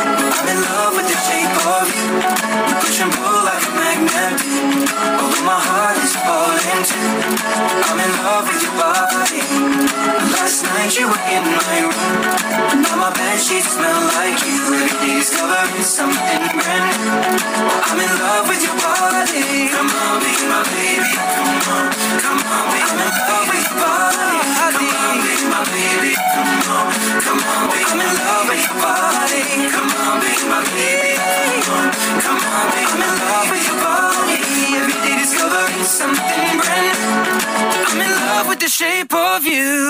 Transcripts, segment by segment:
I'm in love with the shape of you. We push and pull like a magnet. Although my heart is falling too. I'm in love with your body. Last night you were in my room. Now my bed sheets smell like you. Day discovering something brand new. I'm in love with your body. Come on, be my baby. Shape of you.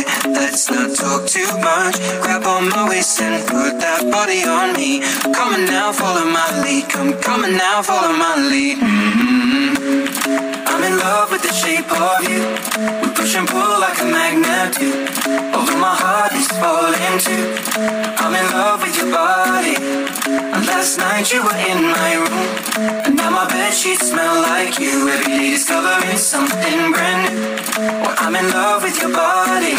let's not talk too much. Grab on my waist and put that body on me. Come on now, follow my lead. Come, come on now, follow my lead. Mm-hmm. I'm in love with the shape of you. We push and pull like a magnet do. Although my heart is falling too. I'm in love with your body. And last night you were in my room. And now my bed sheets smell like you. Every day discovering something brand new. Well, I'm in love with your body.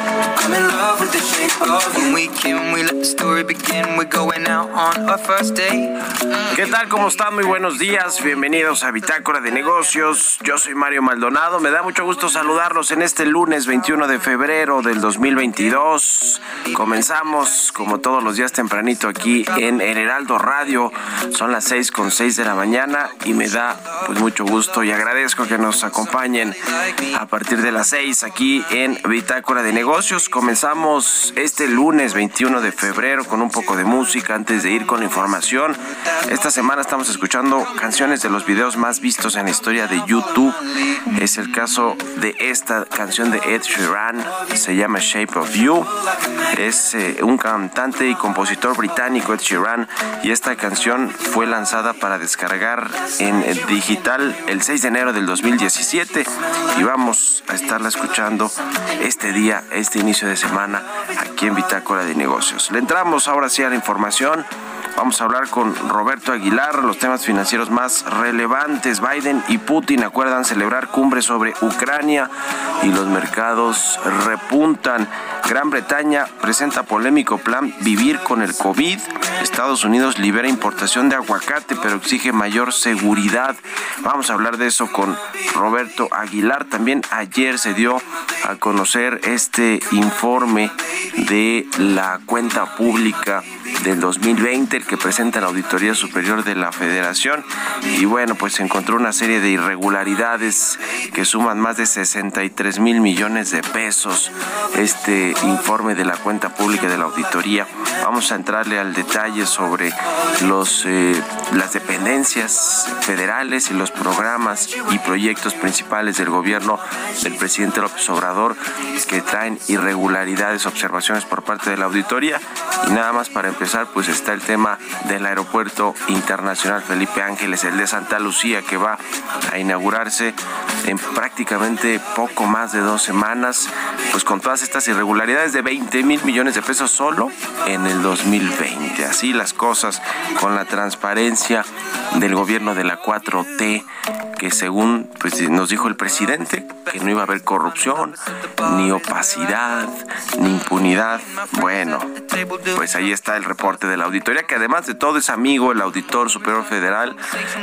I'm in love with the shape of you. When we can, we let the story begin. We're going out on our first date. ¿Qué tal? ¿Cómo están? Muy buenos días. Bienvenidos a Bitácora de Negocios. Yo soy Mario Maldonado. Me da mucho gusto saludarlos en este lunes 21 de febrero del 2022. Comenzamos como todos los días tempranito aquí en El Heraldo Radio. Son las 6 con 6 de la mañana y me da pues mucho gusto y agradezco que nos acompañen a partir de las 6 aquí en Bitácora de Negocios. Comenzamos este lunes 21 de febrero con un poco de música antes de ir con la información. Esta semana estamos escuchando canciones de los videos más vistos en la historia de YouTube. Es el caso de esta canción de Ed Sheeran, se llama Shape of You. Es eh, un cantante y compositor británico, Ed Sheeran, y esta canción fue lanzada para descargar en digital el 6 de enero del 2017 y vamos a estarla escuchando este día, este inicio de semana aquí en Bitácora de Negocios. Le entramos ahora sí a la información. Vamos a hablar con Roberto Aguilar, los temas financieros más relevantes. Biden y Putin acuerdan celebrar cumbre sobre Ucrania y los mercados repuntan. Gran Bretaña presenta polémico plan Vivir con el COVID. Estados Unidos libera importación de aguacate, pero exige mayor seguridad. Vamos a hablar de eso con Roberto Aguilar. También ayer se dio a conocer este informe de la cuenta pública del 2020, el que presenta la Auditoría Superior de la Federación. Y bueno, pues se encontró una serie de irregularidades que suman más de 63 mil millones de pesos. Este informe de la cuenta pública de la auditoría. Vamos a entrarle al detalle sobre los eh, las dependencias federales y los programas y proyectos principales del gobierno del presidente López Obrador que traen irregularidades, observaciones por parte de la auditoría. Y nada más para empezar, pues está el tema del aeropuerto internacional Felipe Ángeles, el de Santa Lucía, que va a inaugurarse en prácticamente poco más de dos semanas, pues con todas estas irregularidades de 20 mil millones de pesos solo en el 2020. Así las cosas con la transparencia del gobierno de la 4T, que según pues, nos dijo el presidente, que no iba a haber corrupción, ni opacidad, ni impunidad. Bueno, pues ahí está el reporte de la auditoría, que además de todo es amigo el auditor superior federal,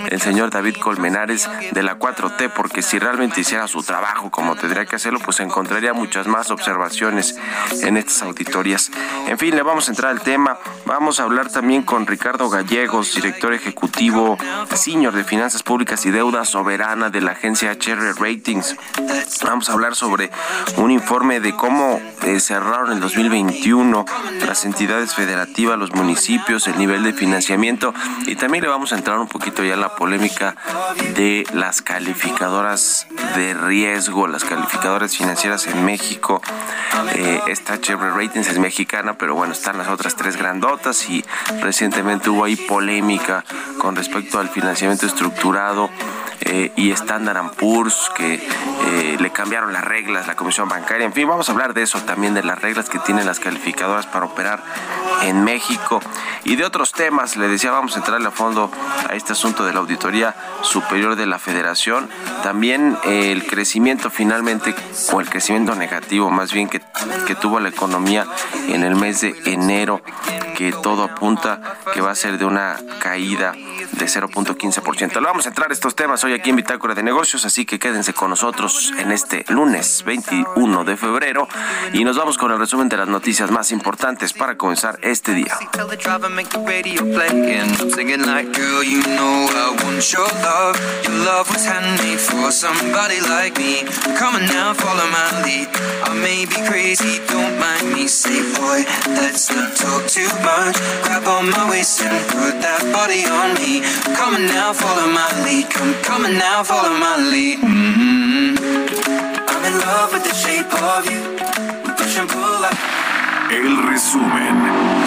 el señor David Colmenares de la 4T, porque si realmente hiciera su trabajo como tendría que hacerlo, pues encontraría muchas más observaciones en estas auditorías. En fin, le vamos a entrar al tema. Vamos a hablar también con Ricardo Gallegos, director ejecutivo senior de Finanzas Públicas y Deuda Soberana de la agencia HR Ratings. Vamos a hablar sobre un informe de cómo eh, cerraron el 2021 las entidades federativas, los municipios, el nivel de financiamiento y también le vamos a entrar un poquito ya a la polémica de las calificadoras de riesgo, las calificadoras financieras en México. Eh, esta HR Ratings es mexicana, pero bueno, están las otras tres grandotas y recientemente hubo ahí polémica con respecto al financiamiento estructurado eh, y Standard Poor's que eh, le cambiaron las reglas, la Comisión Bancaria. En fin, vamos a hablar de eso también, de las reglas que tienen las calificadoras para operar en México y de otros temas. Le decía, vamos a entrarle a fondo a este asunto de la Auditoría Superior de la Federación. También eh, el crecimiento finalmente, o el crecimiento negativo más bien que, que tuvo la economía en el mes de enero, que todo apunta que va a ser de una caída de 0.15%. Le vamos a entrar a estos temas hoy aquí en Bitácora de Negocios, así que quédense con nosotros en este lunes 21 de febrero y nos vamos con el resumen de las noticias más importantes para comenzar este día. Come now, follow my lead. Come, come now, follow my lead. Mm-hmm. I'm in love with the shape of you. We push and pull like. El resumen.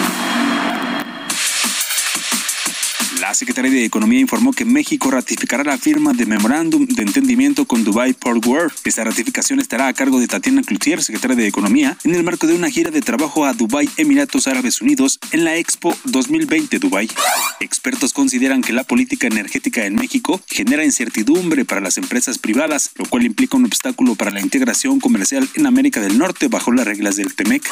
La Secretaría de Economía informó que México ratificará la firma de memorándum de entendimiento con Dubai Port World. Esta ratificación estará a cargo de Tatiana Cloutier, secretaria de Economía, en el marco de una gira de trabajo a Dubai, Emiratos Árabes Unidos, en la Expo 2020 Dubai. Expertos consideran que la política energética en México genera incertidumbre para las empresas privadas, lo cual implica un obstáculo para la integración comercial en América del Norte bajo las reglas del TEMEC.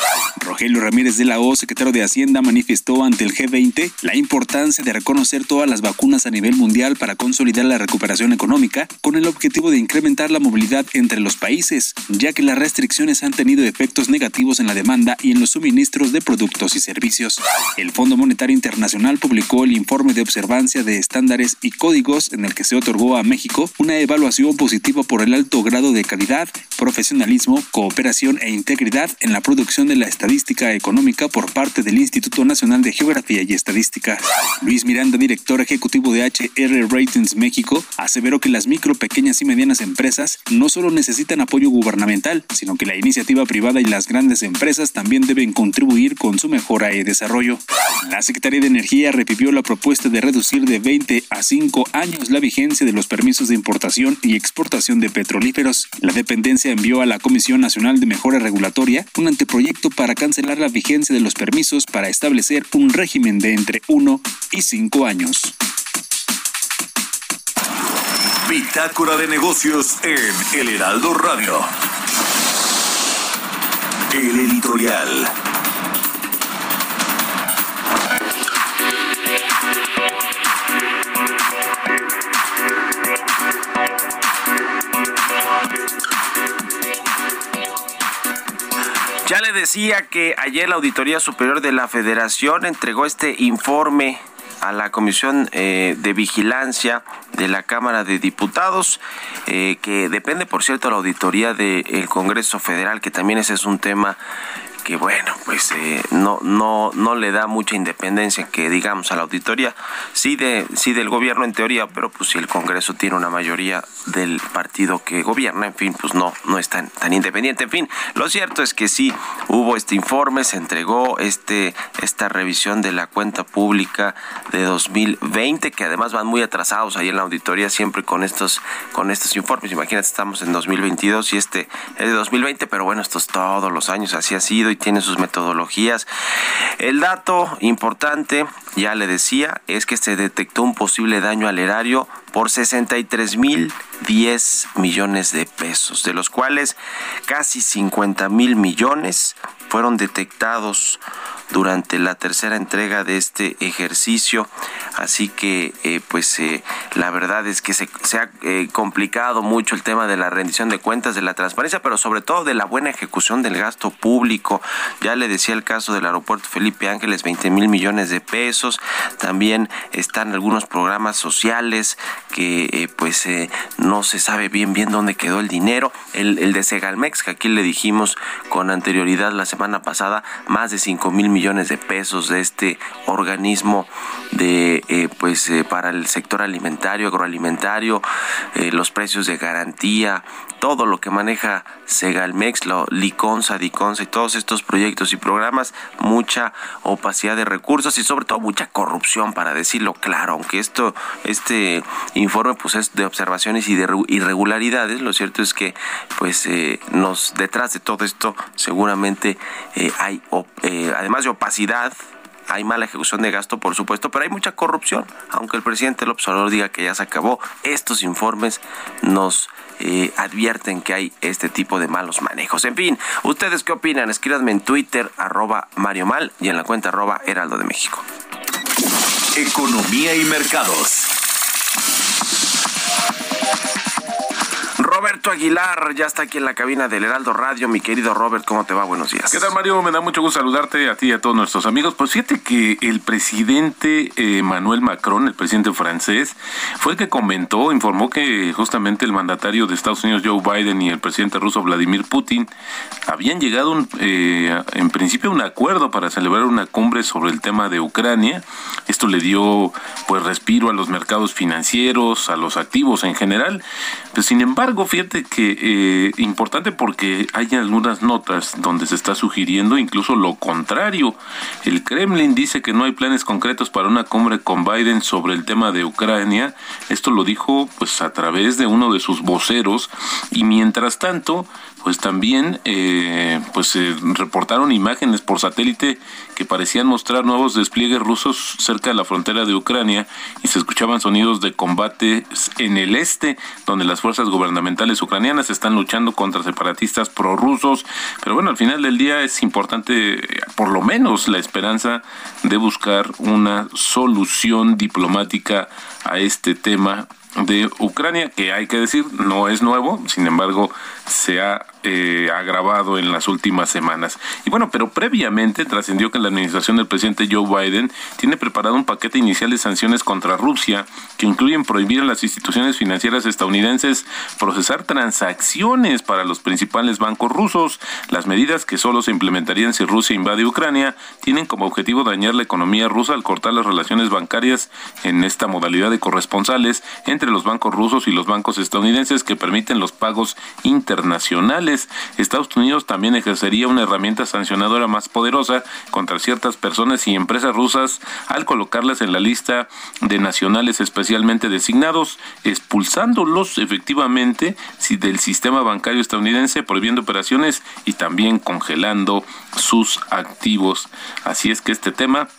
Rogelio Ramírez de la O, secretario de Hacienda, manifestó ante el G20 la importancia de reconocer todas las vacunas a nivel mundial para consolidar la recuperación económica con el objetivo de incrementar la movilidad entre los países, ya que las restricciones han tenido efectos negativos en la demanda y en los suministros de productos y servicios. El Fondo Monetario Internacional publicó el informe de observancia de estándares y códigos en el que se otorgó a México una evaluación positiva por el alto grado de calidad, profesionalismo, cooperación e integridad en la producción de la estadística económica por parte del Instituto Nacional de Geografía y Estadística. Luis Miranda director ejecutivo de HR Ratings México, aseveró que las micro, pequeñas y medianas empresas no solo necesitan apoyo gubernamental, sino que la iniciativa privada y las grandes empresas también deben contribuir con su mejora y desarrollo. La Secretaría de Energía revivió la propuesta de reducir de 20 a 5 años la vigencia de los permisos de importación y exportación de petrolíferos. La dependencia envió a la Comisión Nacional de Mejora Regulatoria un anteproyecto para cancelar la vigencia de los permisos para establecer un régimen de entre 1 y 5 años. Bitácora de negocios en El Heraldo Radio. El editorial. Ya le decía que ayer la Auditoría Superior de la Federación entregó este informe a la Comisión eh, de Vigilancia de la Cámara de Diputados, eh, que depende, por cierto, la auditoría del Congreso Federal, que también ese es un tema que bueno, pues eh, no, no, no le da mucha independencia que digamos a la auditoría, sí, de, sí del gobierno en teoría, pero pues si el Congreso tiene una mayoría del partido que gobierna, en fin, pues no, no es tan, independiente. En fin, lo cierto es que sí hubo este informe, se entregó este, esta revisión de la cuenta pública de 2020, que además van muy atrasados ahí en la auditoría siempre con estos, con estos informes. Imagínate, estamos en 2022 y este es de 2020, pero bueno, estos todos los años así ha sido tiene sus metodologías. El dato importante, ya le decía, es que se detectó un posible daño al erario por 63 mil 10 millones de pesos, de los cuales casi 50 mil millones fueron detectados durante la tercera entrega de este ejercicio. Así que, eh, pues, eh, la verdad es que se, ha eh, complicado mucho el tema de la rendición de cuentas, de la transparencia, pero sobre todo de la buena ejecución del gasto público. Ya le decía el caso del aeropuerto Felipe Ángeles, 20 mil millones de pesos. También están algunos programas sociales que, pues, no se sabe bien bien dónde quedó el dinero. El, el de Segalmex, que aquí le dijimos con anterioridad la semana pasada, más de 5 mil millones de pesos de este organismo de eh, pues eh, para el sector alimentario, agroalimentario, eh, los precios de garantía, todo lo que maneja Segalmex, lo, Liconza, Diconza y todos estos proyectos y programas, mucha opacidad de recursos y sobre todo mucha corrupción, para decirlo claro, aunque esto, este informe pues es de observaciones y de irregularidades, lo cierto es que pues nos detrás de todo esto seguramente hay además opacidad, hay mala ejecución de gasto, por supuesto, pero hay mucha corrupción. Aunque el presidente López Obrador diga que ya se acabó, estos informes nos eh, advierten que hay este tipo de malos manejos. En fin, ¿ustedes qué opinan? Escríbanme en Twitter, arroba Mario Mal, y en la cuenta arroba Heraldo de México. Economía y mercados. Aguilar ya está aquí en la cabina del Heraldo Radio. Mi querido Robert, ¿cómo te va? Buenos días. ¿Qué tal, Mario? Me da mucho gusto saludarte a ti y a todos nuestros amigos. Pues fíjate que el presidente eh, Manuel Macron, el presidente francés, fue el que comentó, informó que justamente el mandatario de Estados Unidos, Joe Biden, y el presidente ruso, Vladimir Putin, habían llegado eh, en principio a un acuerdo para celebrar una cumbre sobre el tema de Ucrania. Esto le dio pues respiro a los mercados financieros, a los activos en general. Pues, sin embargo, fíjate que eh, importante porque hay algunas notas donde se está sugiriendo incluso lo contrario. El Kremlin dice que no hay planes concretos para una cumbre con Biden sobre el tema de Ucrania. Esto lo dijo pues a través de uno de sus voceros y mientras tanto pues también eh, pues se reportaron imágenes por satélite que parecían mostrar nuevos despliegues rusos cerca de la frontera de Ucrania y se escuchaban sonidos de combate en el este, donde las fuerzas gubernamentales ucranianas están luchando contra separatistas prorrusos. Pero bueno, al final del día es importante, por lo menos, la esperanza de buscar una solución diplomática a este tema de Ucrania, que hay que decir, no es nuevo, sin embargo, se ha eh, agravado en las últimas semanas. Y bueno, pero previamente trascendió que la administración del presidente Joe Biden tiene preparado un paquete inicial de sanciones contra Rusia que incluyen prohibir a las instituciones financieras estadounidenses procesar transacciones para los principales bancos rusos. Las medidas que solo se implementarían si Rusia invade Ucrania tienen como objetivo dañar la economía rusa al cortar las relaciones bancarias en esta modalidad de corresponsales entre los bancos rusos y los bancos estadounidenses que permiten los pagos internacionales. Estados Unidos también ejercería una herramienta sancionadora más poderosa contra ciertas personas y empresas rusas al colocarlas en la lista de nacionales especialmente designados, expulsándolos efectivamente del sistema bancario estadounidense, prohibiendo operaciones y también congelando sus activos. Así es que este tema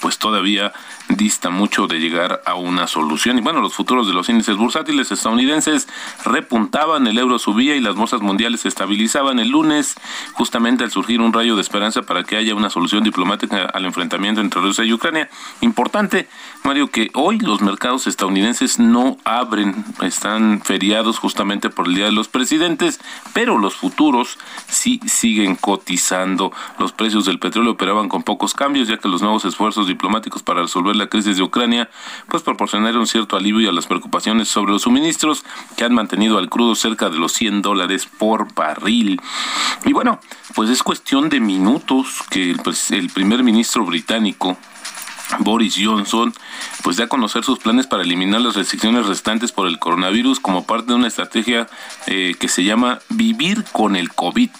pues todavía dista mucho de llegar a una solución. Y bueno, los futuros de los índices bursátiles estadounidenses repuntaban, el euro subía y las bolsas mundiales se estabilizaban el lunes, justamente al surgir un rayo de esperanza para que haya una solución diplomática al enfrentamiento entre Rusia y Ucrania. Importante, Mario, que hoy los mercados estadounidenses no abren, están feriados justamente por el Día de los Presidentes, pero los futuros sí siguen cotizando. Los precios del petróleo operaban con pocos cambios, ya que los nuevos esfuerzos diplomáticos para resolver la la crisis de Ucrania, pues proporcionar un cierto alivio a las preocupaciones sobre los suministros que han mantenido al crudo cerca de los 100 dólares por barril. Y bueno, pues es cuestión de minutos que el, el primer ministro británico Boris Johnson pues da a conocer sus planes para eliminar las restricciones restantes por el coronavirus como parte de una estrategia eh, que se llama Vivir con el COVID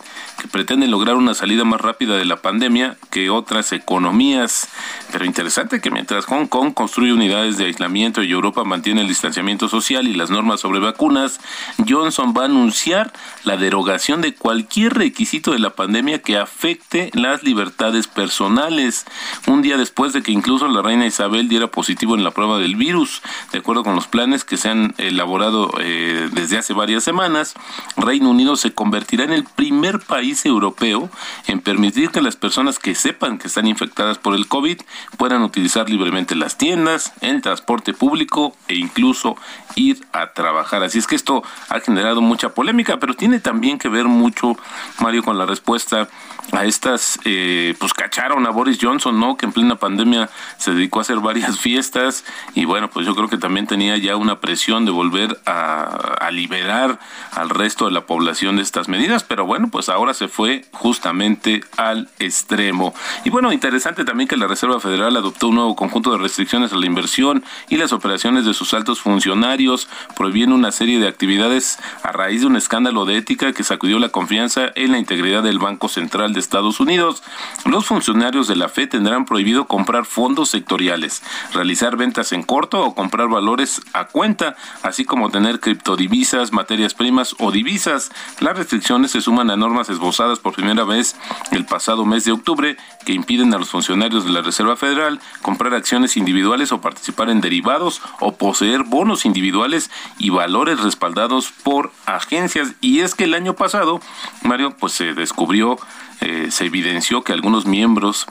que pretende lograr una salida más rápida de la pandemia que otras economías. Pero interesante que mientras Hong Kong construye unidades de aislamiento y Europa mantiene el distanciamiento social y las normas sobre vacunas, Johnson va a anunciar la derogación de cualquier requisito de la pandemia que afecte las libertades personales, un día después de que incluso la reina Isabel diera positivo en la prueba del virus, de acuerdo con los planes que se han elaborado eh, desde hace varias semanas, Reino Unido se convertirá en el primer país europeo en permitir que las personas que sepan que están infectadas por el COVID puedan utilizar libremente las tiendas, el transporte público e incluso ir a trabajar. Así es que esto ha generado mucha polémica, pero tiene también que ver mucho, Mario, con la respuesta a estas, eh, pues cacharon a Boris Johnson, ¿no? Que en plena pandemia se dedicó a hacer varias fiestas y bueno, pues yo creo que también tenía ya una presión de volver a liberar al resto de la población de estas medidas, pero bueno, pues ahora se fue justamente al extremo. Y bueno, interesante también que la Reserva Federal adoptó un nuevo conjunto de restricciones a la inversión y las operaciones de sus altos funcionarios, prohibiendo una serie de actividades a raíz de un escándalo de ética que sacudió la confianza en la integridad del Banco Central de Estados Unidos. Los funcionarios de la FED tendrán prohibido comprar fondos sectoriales, realizar ventas en corto o comprar valores a cuenta, así como tener criptodivisas, materias primas o divisas. Las restricciones se suman a normas esbozadas por primera vez el pasado mes de octubre que impiden a los funcionarios de la Reserva Federal comprar acciones individuales o participar en derivados o poseer bonos individuales y valores respaldados por agencias. Y es que el año pasado, Mario, pues se descubrió eh, se evidenció que algunos miembros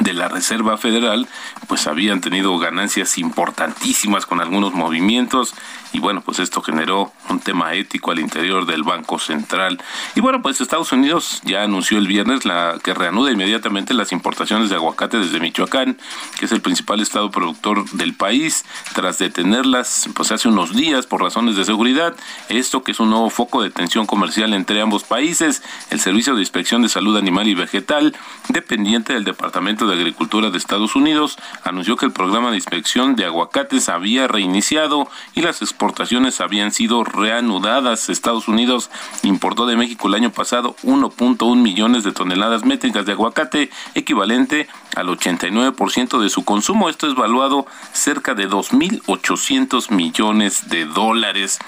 de la Reserva Federal pues habían tenido ganancias importantísimas con algunos movimientos y bueno, pues esto generó un tema ético al interior del Banco Central. Y bueno, pues Estados Unidos ya anunció el viernes la que reanuda inmediatamente las importaciones de aguacate desde Michoacán, que es el principal estado productor del país, tras detenerlas pues hace unos días por razones de seguridad. Esto que es un nuevo foco de tensión comercial entre ambos países, el Servicio de Inspección de Salud Animal y Vegetal, dependiente del Departamento de Agricultura de Estados Unidos, anunció que el programa de inspección de aguacates había reiniciado y las exportaciones exportaciones habían sido reanudadas. Estados Unidos importó de México el año pasado 1.1 millones de toneladas métricas de aguacate, equivalente al 89% de su consumo. Esto es valuado cerca de 2.800 millones de dólares.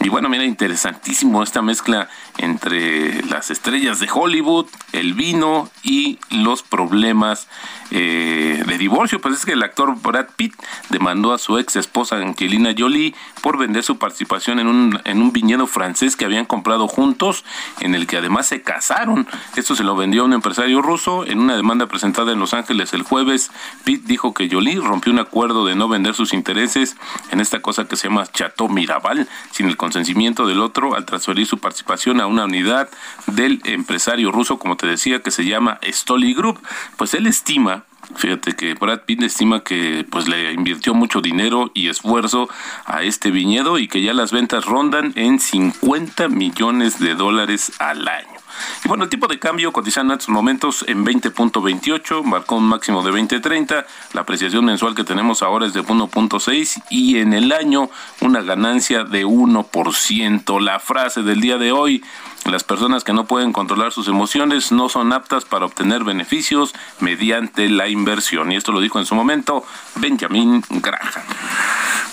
Y bueno, mira, interesantísimo esta mezcla entre las estrellas de Hollywood, el vino y los problemas eh, de divorcio. Pues es que el actor Brad Pitt demandó a su ex esposa Angelina Jolie por vender su participación en un, en un viñedo francés que habían comprado juntos, en el que además se casaron. Esto se lo vendió a un empresario ruso en una demanda presentada en Los Ángeles el jueves. Pitt dijo que Jolie rompió un acuerdo de no vender sus intereses en esta cosa que se llama Chateau Mirabal sin el consentimiento del otro al transferir su participación a una unidad del empresario ruso, como te decía, que se llama Stoli Group. Pues él estima Fíjate que Brad Pitt estima que pues le invirtió mucho dinero y esfuerzo a este viñedo y que ya las ventas rondan en 50 millones de dólares al año. Y bueno, el tipo de cambio cotizando en estos momentos en 20.28, marcó un máximo de 20.30, la apreciación mensual que tenemos ahora es de 1.6 y en el año una ganancia de 1%. La frase del día de hoy, las personas que no pueden controlar sus emociones no son aptas para obtener beneficios mediante la inversión. Y esto lo dijo en su momento Benjamin Graham.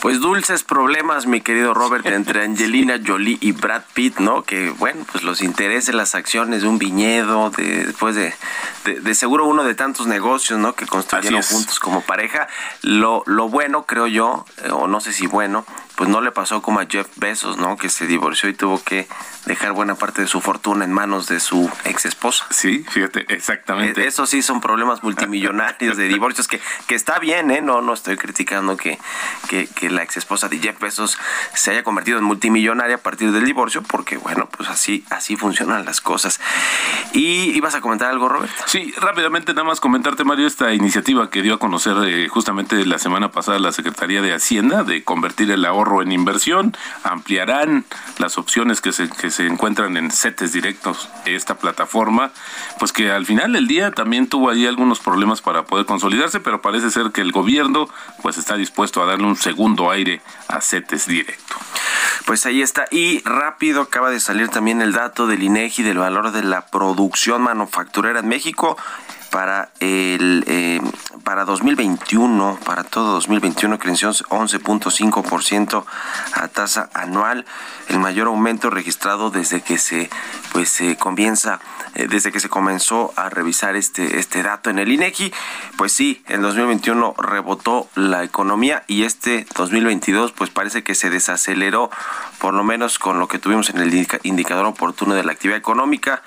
Pues dulces problemas, mi querido Robert, entre Angelina Jolie y Brad Pitt, ¿no? Que bueno, pues los intereses, las acciones de un viñedo, de, después de, de, seguro uno de tantos negocios, ¿no? Que construyeron juntos como pareja. Lo, lo bueno, creo yo, eh, o no sé si bueno, pues no le pasó como a Jeff Bezos, ¿no? Que se divorció y tuvo que dejar buena parte de su fortuna en manos de su ex esposa. Sí, fíjate, exactamente. E, eso sí son problemas multimillonarios de divorcios, que, que está bien, ¿eh? No, no estoy criticando que, que, que la ex esposa de Jeff Bezos se haya convertido en multimillonaria a partir del divorcio, porque bueno, pues así, así funcionan las cosas. ¿Y ibas a comentar algo, Roberto? Sí, rápidamente nada más comentarte, Mario, esta iniciativa que dio a conocer eh, justamente la semana pasada la Secretaría de Hacienda de convertir el ahorro en inversión, ampliarán las opciones que se, que se encuentran en CETES directos, esta plataforma, pues que al final del día también tuvo ahí algunos problemas para poder consolidarse, pero parece ser que el gobierno pues está dispuesto a darle un segundo aire a CETES directo. Pues ahí está. Y rápido acaba de salir también el dato del INEGI del valor de la producción manufacturera en México para el eh, para 2021, para todo 2021 creció 11.5% a tasa anual, el mayor aumento registrado desde que se pues se comienza eh, desde que se comenzó a revisar este este dato en el INEGI, pues sí, en 2021 rebotó la economía y este 2022 pues parece que se desaceleró por lo menos con lo que tuvimos en el indicador oportuno de la actividad económica,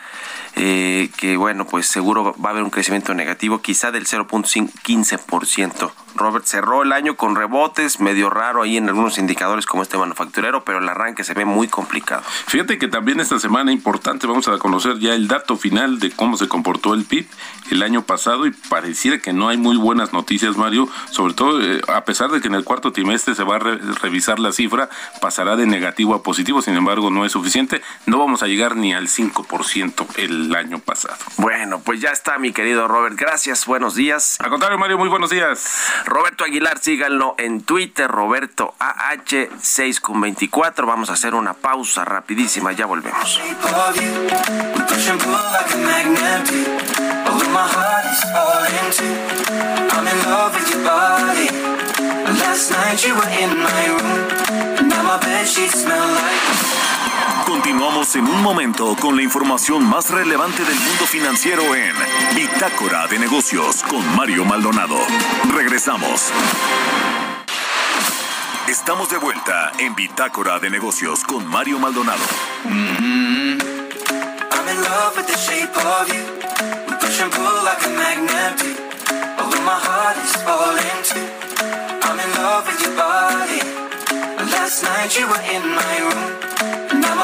eh, que bueno, pues seguro va a haber un crecimiento negativo, quizá del 0.15%. Robert cerró el año con rebotes, medio raro ahí en algunos indicadores como este manufacturero, pero el arranque se ve muy complicado. Fíjate que también esta semana importante vamos a conocer ya el dato final de cómo se comportó el PIB el año pasado y pareciera que no hay muy buenas noticias, Mario, sobre todo eh, a pesar de que en el cuarto trimestre se va a revisar la cifra, pasará de negativo a positivo, sin embargo no es suficiente, no vamos a llegar ni al 5% el año pasado. Bueno, pues ya está mi querido Robert, gracias, buenos días. Al contrario, Mario, muy buenos días. Roberto Aguilar, síganlo en Twitter, Roberto AH6 con 24. Vamos a hacer una pausa rapidísima, ya volvemos. Continuamos en un momento con la información más relevante del mundo financiero en Bitácora de Negocios con Mario Maldonado. Regresamos. Estamos de vuelta en Bitácora de Negocios con Mario Maldonado. I'm in love with the shape of you. We push and pull like a my heart is falling. I'm in love with your body. Last night you were in my room.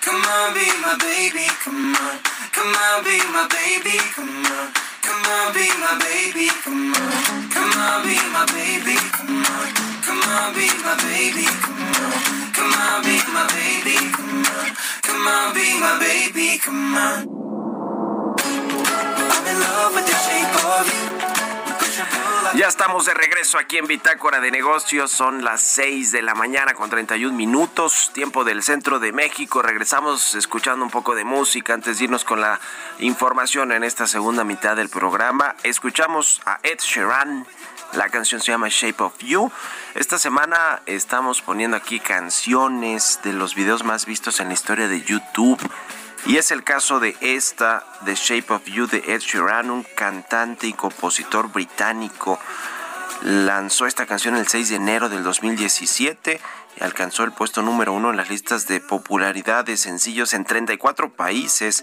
Come on. Be my baby. Come on. Come on, be my baby. Come on. Come on, be my baby. Come on. Come on, be my baby. Come on. Come on, be my baby. Come on. Come on, be my baby. Come on. Come on, be my baby. Come on. I'm in love with the shape of you. Ya estamos de regreso aquí en Bitácora de Negocios. Son las 6 de la mañana con 31 minutos, tiempo del centro de México. Regresamos escuchando un poco de música antes de irnos con la información en esta segunda mitad del programa. Escuchamos a Ed Sheeran. La canción se llama Shape of You. Esta semana estamos poniendo aquí canciones de los videos más vistos en la historia de YouTube. Y es el caso de esta, The Shape of You de Ed Sheeran, un cantante y compositor británico. Lanzó esta canción el 6 de enero del 2017 y alcanzó el puesto número uno en las listas de popularidad de sencillos en 34 países.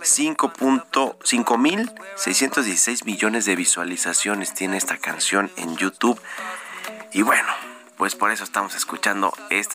5.5616 millones de visualizaciones tiene esta canción en YouTube. Y bueno, pues por eso estamos escuchando esta.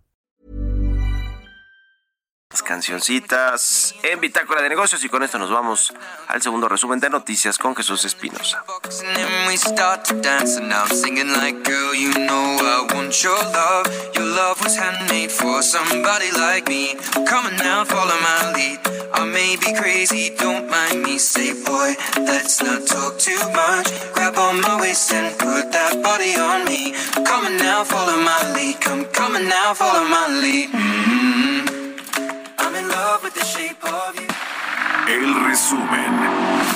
Las cancioncitas en Bitácora de Negocios y con esto nos vamos al segundo resumen de noticias con Jesús Espinosa. El resumen.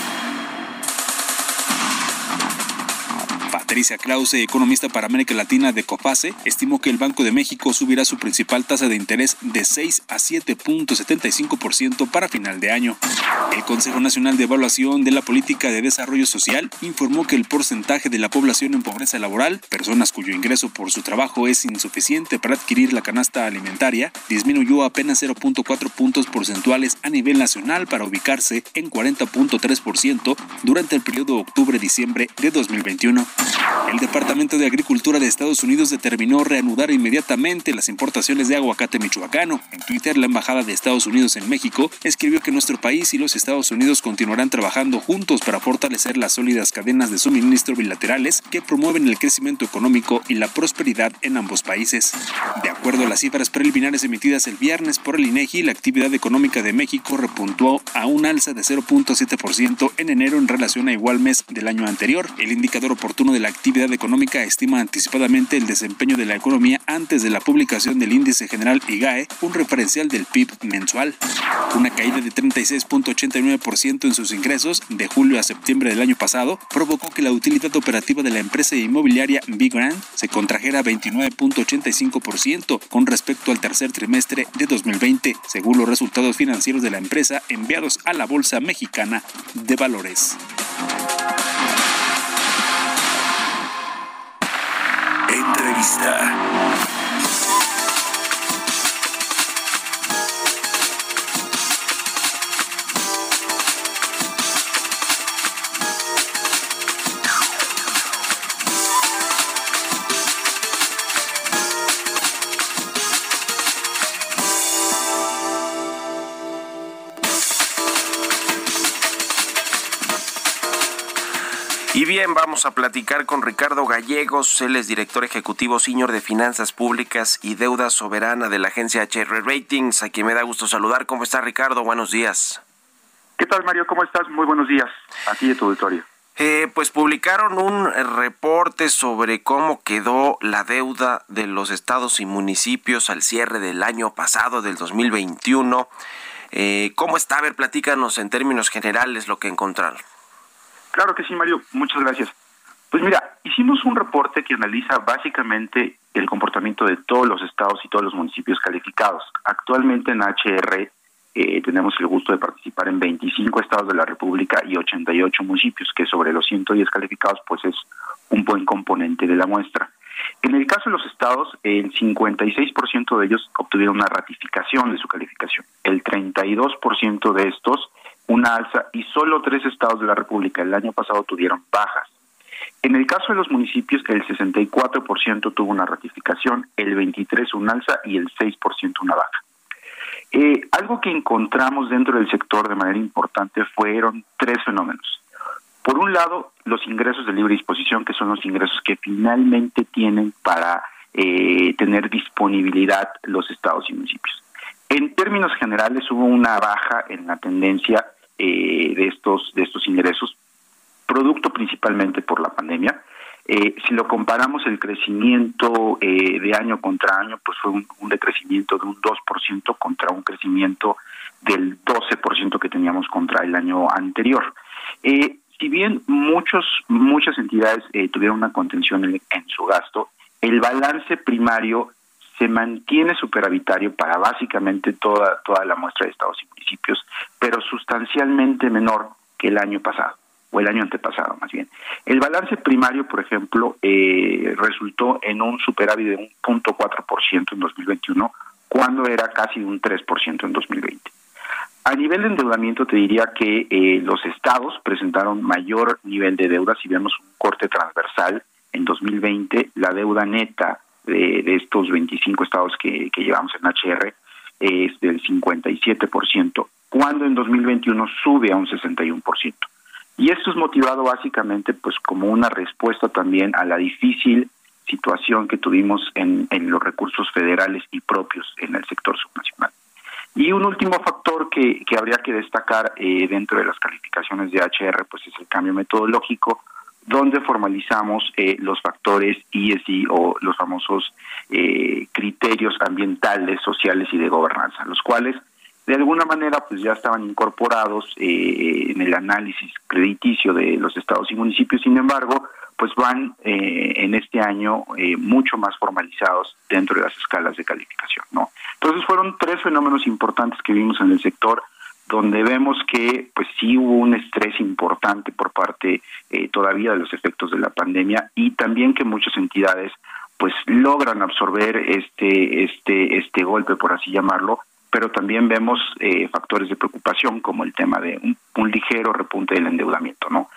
Patricia Krause, economista para América Latina de COPACE, estimó que el Banco de México subirá su principal tasa de interés de 6 a 7.75% para final de año. El Consejo Nacional de Evaluación de la Política de Desarrollo Social informó que el porcentaje de la población en pobreza laboral, personas cuyo ingreso por su trabajo es insuficiente para adquirir la canasta alimentaria, disminuyó apenas 0.4 puntos porcentuales a nivel nacional para ubicarse en 40.3% durante el periodo octubre-diciembre de 2021. El Departamento de Agricultura de Estados Unidos determinó reanudar inmediatamente las importaciones de aguacate michoacano. En Twitter, la Embajada de Estados Unidos en México escribió que nuestro país y los Estados Unidos continuarán trabajando juntos para fortalecer las sólidas cadenas de suministro bilaterales que promueven el crecimiento económico y la prosperidad en ambos países. De acuerdo a las cifras preliminares emitidas el viernes por el INEGI, la actividad económica de México repuntó a un alza de 0.7% en enero en relación a igual mes del año anterior. El indicador oportuno de la actividad económica estima anticipadamente el desempeño de la economía antes de la publicación del índice general IGAE, un referencial del PIB mensual. Una caída de 36.89% en sus ingresos de julio a septiembre del año pasado provocó que la utilidad operativa de la empresa inmobiliaria Big Grand se contrajera 29.85% con respecto al tercer trimestre de 2020, según los resultados financieros de la empresa enviados a la Bolsa Mexicana de Valores. Entrevista. Vamos a platicar con Ricardo Gallegos, él es director ejecutivo senior de Finanzas Públicas y Deuda Soberana de la agencia HR Ratings, a quien me da gusto saludar. ¿Cómo está Ricardo? Buenos días. ¿Qué tal, Mario? ¿Cómo estás? Muy buenos días. Aquí de tu auditorio. Eh, pues publicaron un reporte sobre cómo quedó la deuda de los estados y municipios al cierre del año pasado, del 2021. Eh, ¿Cómo está? A ver, platícanos en términos generales lo que encontraron. Claro que sí, Mario. Muchas gracias. Pues mira, hicimos un reporte que analiza básicamente el comportamiento de todos los estados y todos los municipios calificados. Actualmente en HR eh, tenemos el gusto de participar en 25 estados de la República y 88 municipios, que sobre los 110 calificados pues es un buen componente de la muestra. En el caso de los estados, el 56% de ellos obtuvieron una ratificación de su calificación. El 32% de estos una alza y solo tres estados de la República el año pasado tuvieron bajas. En el caso de los municipios, el 64% tuvo una ratificación, el 23% un alza y el 6% una baja. Eh, algo que encontramos dentro del sector de manera importante fueron tres fenómenos. Por un lado, los ingresos de libre disposición, que son los ingresos que finalmente tienen para eh, tener disponibilidad los estados y municipios. En términos generales, hubo una baja en la tendencia eh, de estos de estos ingresos, producto principalmente por la pandemia. Eh, si lo comparamos el crecimiento eh, de año contra año, pues fue un, un, decrecimiento de un 2% contra un crecimiento del 12% que teníamos contra el año anterior. Eh, si bien muchos muchas entidades tuvieron una contención en, en su gasto, el balance primario se mantiene superavitario para básicamente toda, toda la muestra de estados y municipios, pero sustancialmente menor que el año pasado, o el año antepasado más bien. El balance primario, por ejemplo, eh, resultó en un superávit de un 0.4% en 2021, cuando era casi un 3% en 2020. A nivel de endeudamiento te diría que eh, los estados presentaron mayor nivel de deuda, si vemos un corte transversal, en 2020 la deuda neta de, estos 25 estados que, que llevamos en HR es del 57%, cuando en 2021 sube a un 61%. Y esto es motivado básicamente pues como una respuesta también a la difícil situación que tuvimos en, en los recursos federales y propios en el sector subnacional. Y un último factor que, que habría que destacar eh, dentro de las calificaciones de HR pues es el cambio metodológico, donde formalizamos eh, los factores ESG o los famosos eh, criterios ambientales, sociales y de gobernanza, los cuales de alguna manera pues ya estaban incorporados eh, en el análisis crediticio de los estados y municipios, sin embargo, pues van eh, en este año eh, mucho más formalizados dentro de las escalas de calificación, ¿no? Entonces fueron tres fenómenos importantes que vimos en el sector donde vemos que pues sí hubo un estrés importante por parte todavía de los efectos de la pandemia y también que muchas entidades pues logran absorber este este este golpe por así llamarlo pero también vemos eh, factores de preocupación como el tema de un, ligero repunte del endeudamiento, ¿no?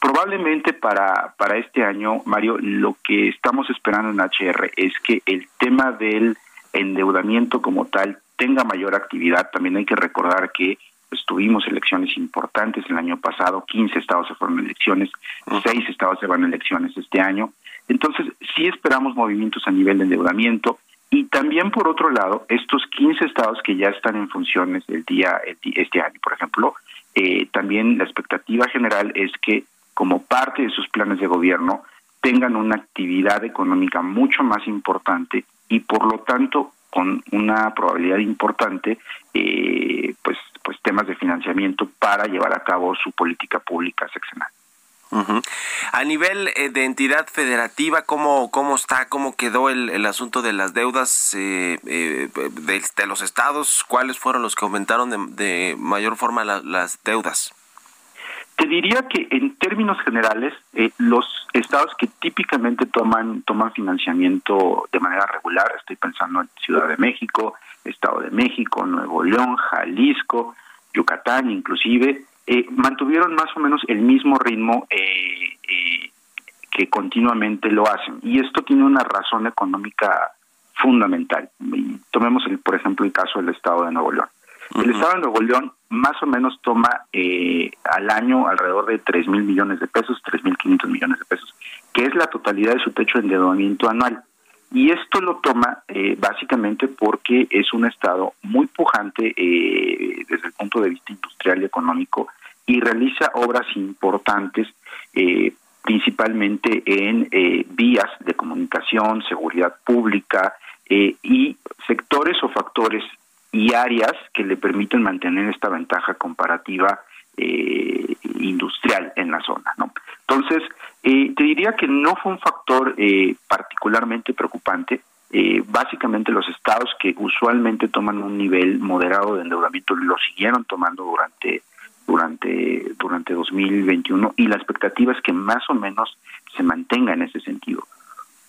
Probablemente para, para este año, Mario, lo que estamos esperando en HR es que el tema del endeudamiento como tal tenga mayor actividad. También hay que recordar que pues, tuvimos elecciones importantes el año pasado, 15 estados se fueron a elecciones, 6 estados se van a elecciones este año. Entonces, sí esperamos movimientos a nivel de endeudamiento. Y también, por otro lado, estos 15 estados que ya están en funciones el día este año, por ejemplo, eh, también la expectativa general es que como parte de sus planes de gobierno tengan una actividad económica mucho más importante y por lo tanto con una probabilidad importante eh, pues pues temas de financiamiento para llevar a cabo su política pública seccional. A nivel eh, de entidad federativa, ¿cómo, cómo está, cómo quedó el, asunto de las deudas eh, eh, de, los estados? ¿Cuáles fueron los que aumentaron de, mayor forma las deudas? Te diría que en términos generales, los estados que típicamente toman, toman financiamiento de manera regular, estoy pensando en Ciudad de México, Estado de México, Nuevo León, Jalisco, Yucatán inclusive, eh, mantuvieron más o menos el mismo ritmo eh, eh, que continuamente lo hacen. Y esto tiene una razón económica fundamental. tomemos, el, por ejemplo, el caso del Estado de Nuevo León. El Estado de Nuevo León más o menos toma al año alrededor de 3 mil millones de pesos, 3 mil 500 millones de pesos, que es la totalidad de su techo de endeudamiento anual. Y esto lo toma básicamente porque es un Estado muy pujante desde el punto de vista industrial y económico y realiza obras importantes, eh, principalmente en eh, vías de comunicación, seguridad pública eh, y sectores o factores y áreas que le permiten mantener esta ventaja comparativa industrial en la zona. ¿no? Entonces, te diría que no fue un factor particularmente preocupante. básicamente los estados que usualmente toman un nivel moderado de endeudamiento lo siguieron tomando durante durante, durante 2021 y la expectativa es que más o menos se mantenga en ese sentido.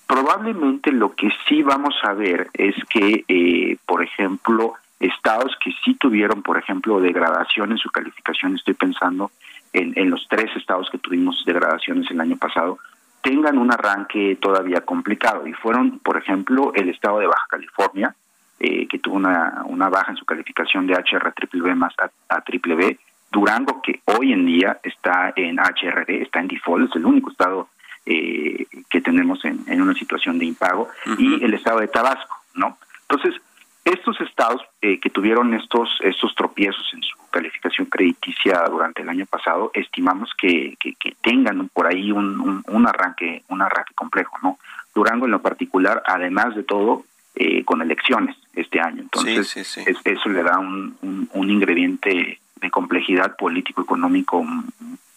Probablemente lo que sí vamos a ver es que, eh, por ejemplo, estados que sí tuvieron, por ejemplo, degradación en su calificación, estoy pensando en, en los tres estados que tuvimos degradaciones el año pasado, tengan un arranque todavía complicado. Y fueron, por ejemplo, el estado de Baja California, eh, que tuvo una, una baja en su calificación de HR triple B más a, a triple B, Durango, que hoy en día está en HRD, está en default, es el único estado eh, que tenemos en, una situación de impago, y el estado de Tabasco, ¿no? Entonces, estos estados eh, que tuvieron estos estos tropiezos en su calificación crediticia durante el año pasado, estimamos que, que, tengan por ahí un, un, arranque un arranque complejo, ¿no? Durango en lo particular, además de todo, eh, con elecciones este año, entonces eso le da un, un ingrediente de complejidad político-económico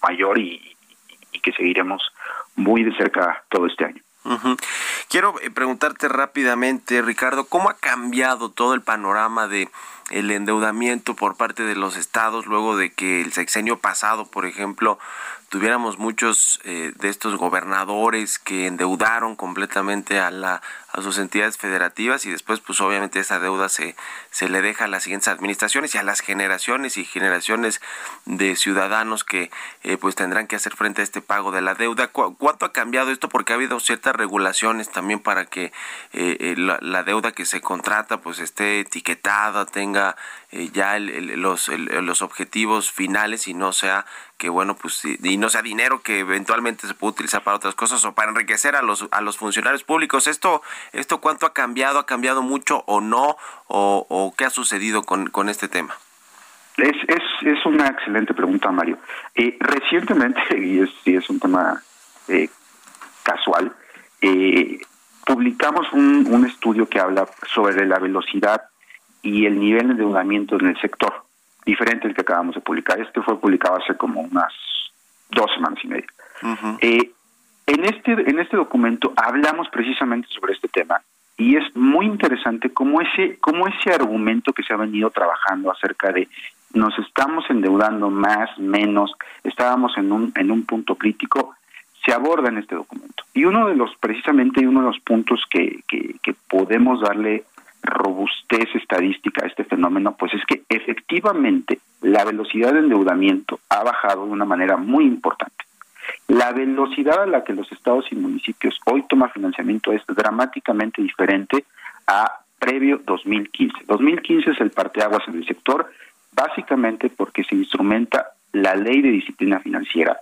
mayor y, que seguiremos muy de cerca todo este año. Quiero eh, preguntarte rápidamente, Ricardo, ¿cómo ha cambiado todo el panorama de el endeudamiento por parte de los estados luego de que el sexenio pasado, por ejemplo, tuviéramos muchos eh, de estos gobernadores que endeudaron completamente a la a sus entidades federativas y después pues obviamente esa deuda se, se le deja a las siguientes administraciones y a las generaciones y generaciones de ciudadanos que eh, pues tendrán que hacer frente a este pago de la deuda. ¿Cuánto ha cambiado esto? Porque ha habido ciertas regulaciones también para que eh, eh, la, deuda que se contrata pues esté etiquetada, tenga ya los, los objetivos finales y no sea que bueno pues y no sea dinero que eventualmente se puede utilizar para otras cosas o para enriquecer a los a los funcionarios públicos esto esto cuánto ha cambiado ha cambiado mucho o no o, qué ha sucedido con, con este tema es, es, es una excelente pregunta Mario. Eh, recientemente y es, es un tema eh, casual eh, publicamos un, un estudio que habla sobre la velocidad y el nivel de endeudamiento en el sector diferente al que acabamos de publicar. Este fue publicado hace como unas dos semanas y media. Eh, en este en este documento hablamos precisamente sobre este tema y es muy interesante cómo ese cómo ese argumento que se ha venido trabajando acerca de nos estamos endeudando más menos estábamos en un en un punto crítico se aborda en este documento y uno de los precisamente uno de los puntos que, que, que podemos darle robustez estadística a este fenómeno, pues es que efectivamente la velocidad de endeudamiento ha bajado de una manera muy importante. La velocidad a la que los estados y municipios hoy toman financiamiento es dramáticamente diferente a previo 2015. 2015 es el parteaguas en el sector, básicamente porque se instrumenta la ley de disciplina financiera,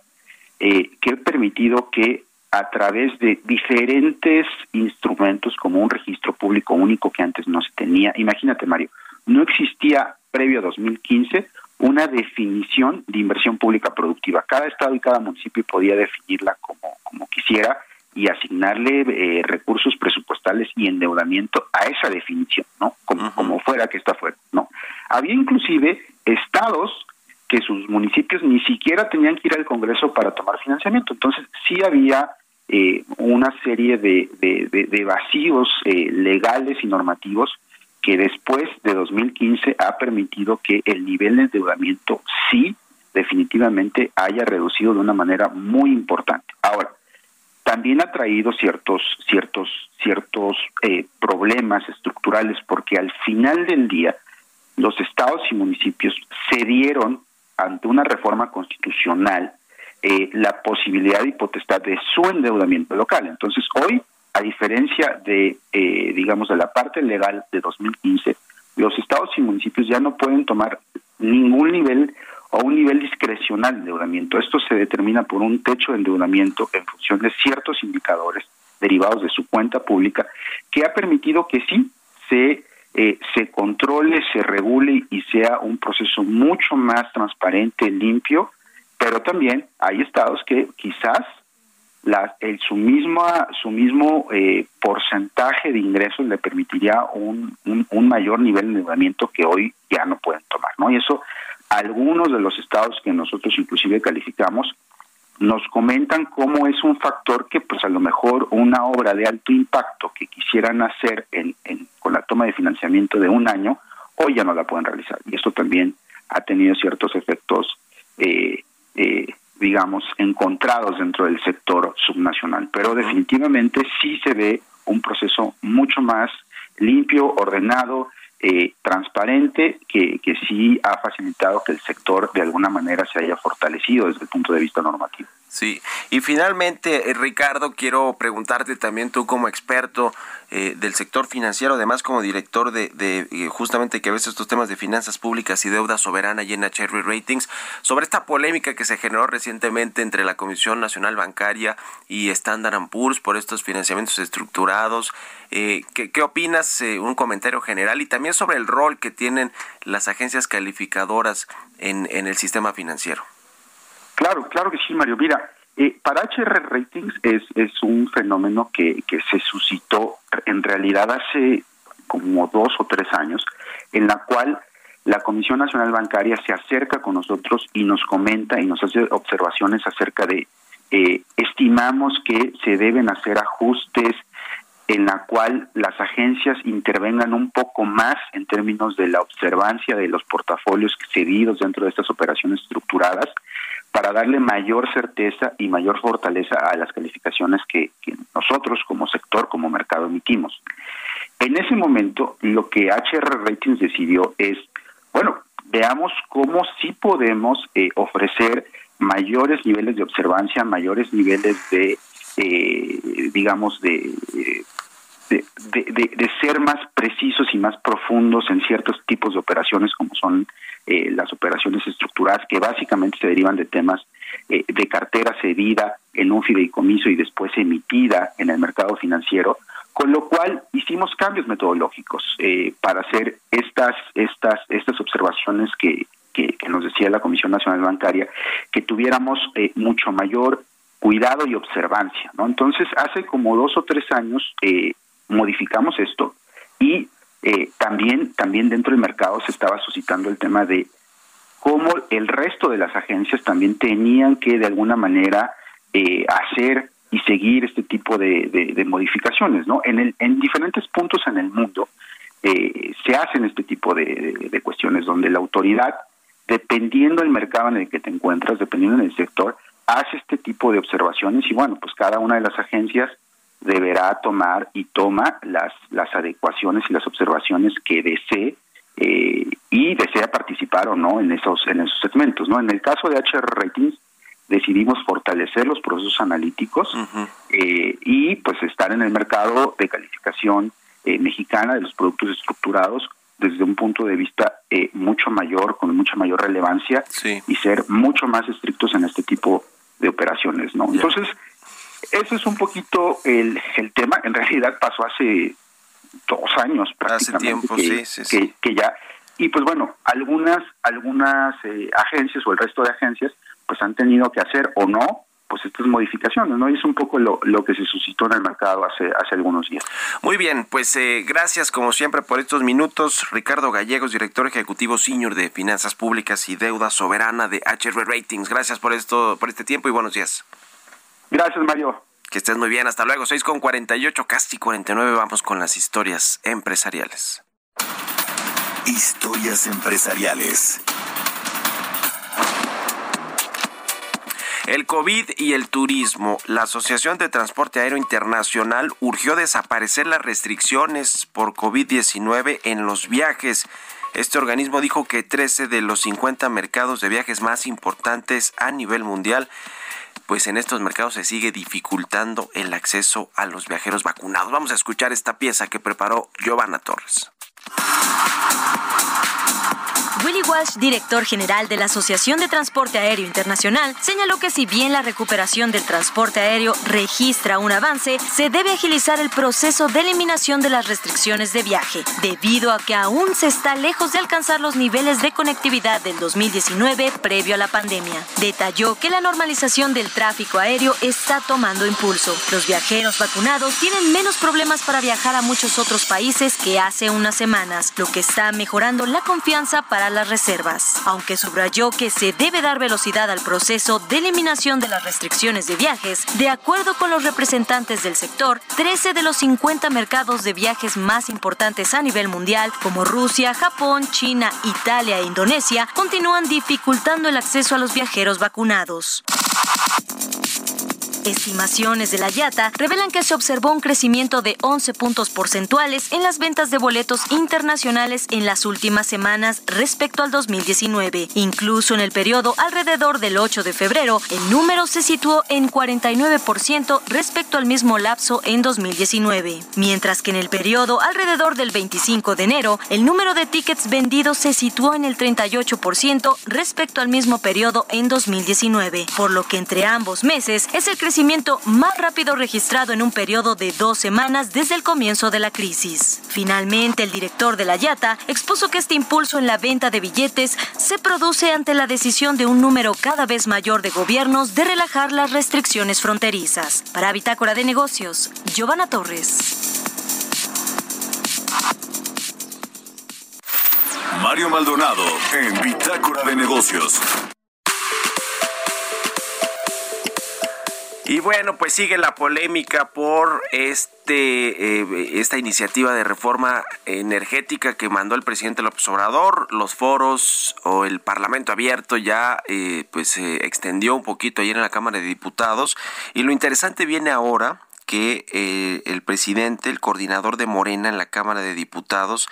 eh, que ha permitido que a través de diferentes instrumentos como un registro público único que antes no se tenía. Imagínate, Mario, no existía previo a 2015 una definición de inversión pública productiva. Cada estado y cada municipio podía definirla como, como quisiera y asignarle eh, recursos presupuestales y endeudamiento a esa definición, ¿no? Como, como fuera que esta fuera, ¿no? Había inclusive estados que sus municipios ni siquiera tenían que ir al Congreso para tomar financiamiento. Entonces, sí había eh, una serie de, de, vacíos eh, legales y normativos que después de 2015 ha permitido que el nivel de endeudamiento sí definitivamente haya reducido de una manera muy importante. Ahora, también ha traído ciertos ciertos ciertos eh, problemas estructurales porque al final del día los estados y municipios cedieron ante una reforma constitucional eh, la posibilidad y potestad de su endeudamiento local. Entonces, hoy, a diferencia de, eh, digamos, de la parte legal de 2015, los estados y municipios ya no pueden tomar ningún nivel o un nivel discrecional de endeudamiento. Esto se determina por un techo de endeudamiento en función de ciertos indicadores derivados de su cuenta pública, que ha permitido que sí se eh, se controle, se regule y sea un proceso mucho más transparente, limpio pero también hay estados que quizás la, el, su, misma, su mismo eh, porcentaje de ingresos le permitiría un, un, mayor nivel de endeudamiento que hoy ya no pueden tomar, ¿no? Y eso algunos de los estados que nosotros inclusive calificamos nos comentan cómo es un factor que pues a lo mejor una obra de alto impacto que quisieran hacer en, en, con la toma de financiamiento de un año, hoy ya no la pueden realizar. Y esto también ha tenido ciertos efectos digamos, encontrados dentro del sector subnacional. Pero definitivamente sí se ve un proceso mucho más limpio, ordenado, eh, transparente, que, que sí ha facilitado que el sector de alguna manera se haya fortalecido desde el punto de vista normativo. Sí, y finalmente, eh, Ricardo, quiero preguntarte también tú como experto eh, del sector financiero, además como director de, de eh, justamente que ves estos temas de finanzas públicas y deuda soberana y en Cherry Ratings, sobre esta polémica que se generó recientemente entre la Comisión Nacional Bancaria y Standard Poor's por estos financiamientos estructurados. ¿qué, ¿qué, opinas? un comentario general y también sobre el rol que tienen las agencias calificadoras en el sistema financiero. Claro, claro que sí, Mario. Mira, eh, para HR Ratings es, un fenómeno que, que se suscitó en realidad hace como dos o tres años, en la cual la Comisión Nacional Bancaria se acerca con nosotros y nos comenta y nos hace observaciones acerca de, eh, estimamos que se deben hacer ajustes en la cual las agencias intervengan un poco más en términos de la observancia de los portafolios cedidos dentro de estas operaciones estructuradas para darle mayor certeza y mayor fortaleza a las calificaciones que, nosotros como sector, como mercado emitimos. En ese momento, lo que HR Ratings decidió es, bueno, veamos cómo sí podemos eh, ofrecer mayores niveles de observancia, mayores niveles de, eh, digamos, de, de, de, ser más precisos y más profundos en ciertos tipos de operaciones, como son eh, las operaciones estructuradas, que básicamente se derivan de temas eh, de cartera cedida en un fideicomiso y después emitida en el mercado financiero, con lo cual hicimos cambios metodológicos eh, para hacer estas, estas, estas observaciones que, que, nos decía la Comisión Nacional Bancaria, que tuviéramos mucho mayor cuidado y observancia. ¿no? Entonces, hace como dos o tres años modificamos esto y eh, también, también dentro del mercado se estaba suscitando el tema de cómo el resto de las agencias también tenían que de alguna manera eh, hacer y seguir este tipo de, modificaciones, ¿no? En, el, en diferentes puntos en el mundo eh, se hacen este tipo de, cuestiones donde la autoridad, dependiendo del mercado en el que te encuentras, dependiendo del sector, hace este tipo de observaciones y bueno, pues cada una de las agencias deberá tomar y toma las, las adecuaciones y las observaciones que desee eh, y desea participar o no en esos, en esos segmentos. ¿no? En el caso de HR Ratings, decidimos fortalecer los procesos analíticos eh, y pues estar en el mercado de calificación eh, mexicana de los productos estructurados desde un punto de vista mucho mayor, con mucha mayor relevancia y ser mucho más estrictos en este tipo de operaciones, ¿no? Entonces, ese es un poquito el, el tema. En realidad pasó hace dos años prácticamente. Hace tiempo, que, sí, sí, que, ya. Y pues bueno, algunas, algunas eh, agencias o el resto de agencias pues han tenido que hacer o no pues estas modificaciones, ¿no? Y es un poco lo, lo que se suscitó en el mercado hace, hace algunos días. Muy bien, pues eh, gracias como siempre por estos minutos. Ricardo Gallegos, director ejecutivo senior de Finanzas Públicas y Deuda Soberana de HR Ratings. Gracias por esto, por este tiempo y buenos días. Gracias, Mario. Que estés muy bien. Hasta luego. 6 con 48, casi 49. Vamos con las historias empresariales. Historias empresariales. El COVID y el turismo. La Asociación de Transporte Aéreo Internacional urgió desaparecer las restricciones por COVID-19 en los viajes. Este organismo dijo que 13 de los 50 mercados de viajes más importantes a nivel mundial pues en estos mercados se sigue dificultando el acceso a los viajeros vacunados. Vamos a escuchar esta pieza que preparó Giovanna Torres. Willy Walsh, director general de la Asociación de Transporte Aéreo Internacional, señaló que si bien la recuperación del transporte aéreo registra un avance, se debe agilizar el proceso de eliminación de las restricciones de viaje, debido a que aún se está lejos de alcanzar los niveles de conectividad del 2019 previo a la pandemia. Detalló que la normalización del tráfico aéreo está tomando impulso. Los viajeros vacunados tienen menos problemas para viajar a muchos otros países que hace unas semanas, lo que está mejorando la confianza para las reservas, aunque subrayó que se debe dar velocidad al proceso de eliminación de las restricciones de viajes. De acuerdo con los representantes del sector, 13 de los 50 mercados de viajes más importantes a nivel mundial, como Rusia, Japón, China, Italia e Indonesia, continúan dificultando el acceso a los viajeros vacunados. Estimaciones de la YATA revelan que se observó un crecimiento de 11 puntos porcentuales en las ventas de boletos internacionales en las últimas semanas respecto al 2019. Incluso en el periodo alrededor del 8 de febrero, el número se situó en 49% respecto al mismo lapso en 2019. Mientras que en el periodo alrededor del 25 de enero, el número de tickets vendidos se situó en el 38% respecto al mismo periodo en 2019, por lo que entre ambos meses es el crecimiento más rápido registrado en un periodo de dos semanas desde el comienzo de la crisis. Finalmente, el director de la YATA expuso que este impulso en la venta de billetes se produce ante la decisión de un número cada vez mayor de gobiernos de relajar las restricciones fronterizas. Para Bitácora de Negocios, Giovanna Torres. Mario Maldonado en Bitácora de Negocios. Y bueno, pues sigue la polémica por este eh, esta iniciativa de reforma energética que mandó el presidente López Obrador. Los foros o el Parlamento abierto ya eh, pues se extendió un poquito ayer en la Cámara de Diputados. Y lo interesante viene ahora que eh, el presidente, el coordinador de Morena en la Cámara de Diputados,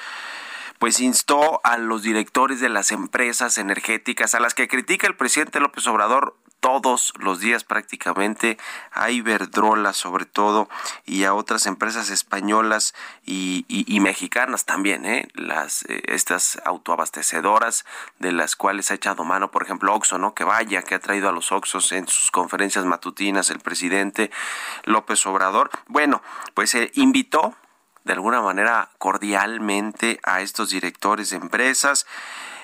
pues instó a los directores de las empresas energéticas a las que critica el presidente López Obrador todos los días prácticamente a Iberdrola sobre todo y a otras empresas españolas y, mexicanas también, ¿eh? las eh, estas autoabastecedoras de las cuales ha echado mano, por ejemplo, Oxo, ¿no? Que vaya, que ha traído a los Oxos en sus conferencias matutinas el presidente López Obrador. Bueno, pues se invitó de alguna manera cordialmente a estos directores de empresas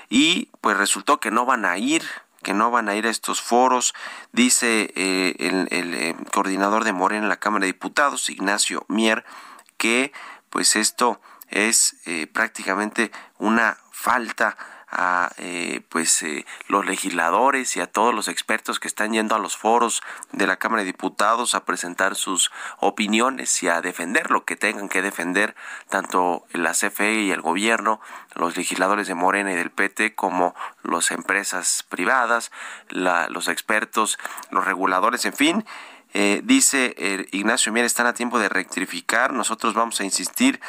y pues resultó que no van a ir que no van a ir a estos foros, dice eh, el, eh, coordinador de Morena en la Cámara de Diputados, Ignacio Mier, que pues esto es eh, prácticamente una falta a eh, pues eh, los legisladores y a todos los expertos que están yendo a los foros de la Cámara de Diputados a presentar sus opiniones y a defender lo que tengan que defender tanto la CFE y el gobierno, los legisladores de Morena y del PT como las empresas privadas, los expertos, los reguladores, en fin. Eh, dice Ignacio Mier, están a tiempo de rectificar. Nosotros vamos a insistir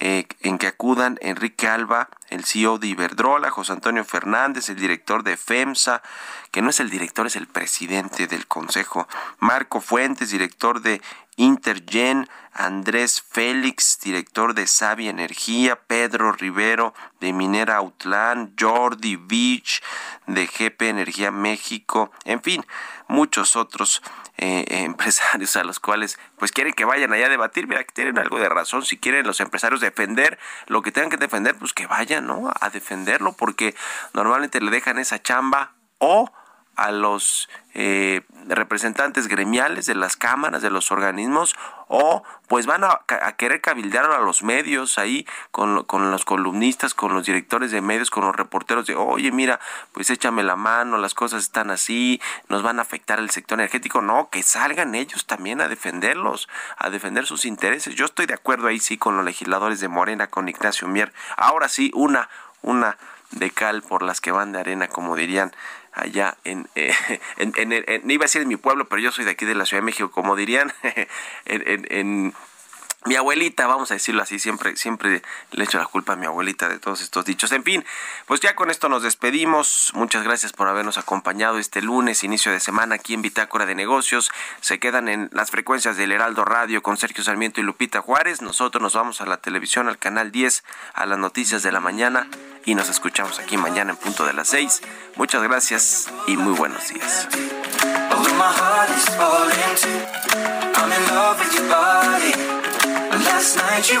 eh, en que acudan Enrique Alba, el CEO de Iberdrola, José Antonio Fernández, el director de FEMSA, que no es el director, es el presidente del consejo, Marco Fuentes, director de Intergen, Andrés Félix, director de Sabia Energía, Pedro Rivero de Minera Autlán, Jordi Beach de GP Energía México, en fin, muchos otros eh, empresarios a los cuales pues quieren que vayan allá a debatir, mira que tienen algo de razón, si quieren los empresarios defender lo que tengan que defender, pues que vayan, ¿no? A defenderlo porque normalmente le dejan esa chamba o a los eh, representantes gremiales de las cámaras, de los organismos, o pues van a, querer cabildear a los medios ahí con, con, los columnistas, con los directores de medios, con los reporteros de, oye, mira, pues échame la mano, las cosas están así, nos van a afectar el sector energético. No, que salgan ellos también a defenderlos, a defender sus intereses. Yo estoy de acuerdo ahí sí con los legisladores de Morena, con Ignacio Mier. Ahora sí, una, una de cal por las que van de arena, como dirían allá en, eh, en, en, iba a decir en mi pueblo, pero yo soy de aquí de la Ciudad de México, como dirían, en, mi abuelita, vamos a decirlo así, siempre, siempre le echo la culpa a mi abuelita de todos estos dichos. En fin, pues ya con esto nos despedimos. Muchas gracias por habernos acompañado este lunes, inicio de semana aquí en Bitácora de Negocios. Se quedan en las frecuencias del Heraldo Radio con Sergio Sarmiento y Lupita Juárez. Nosotros nos vamos a la televisión, al canal 10, a las noticias de la mañana y nos escuchamos aquí mañana en punto de las 6. Muchas gracias y muy buenos días. Last night you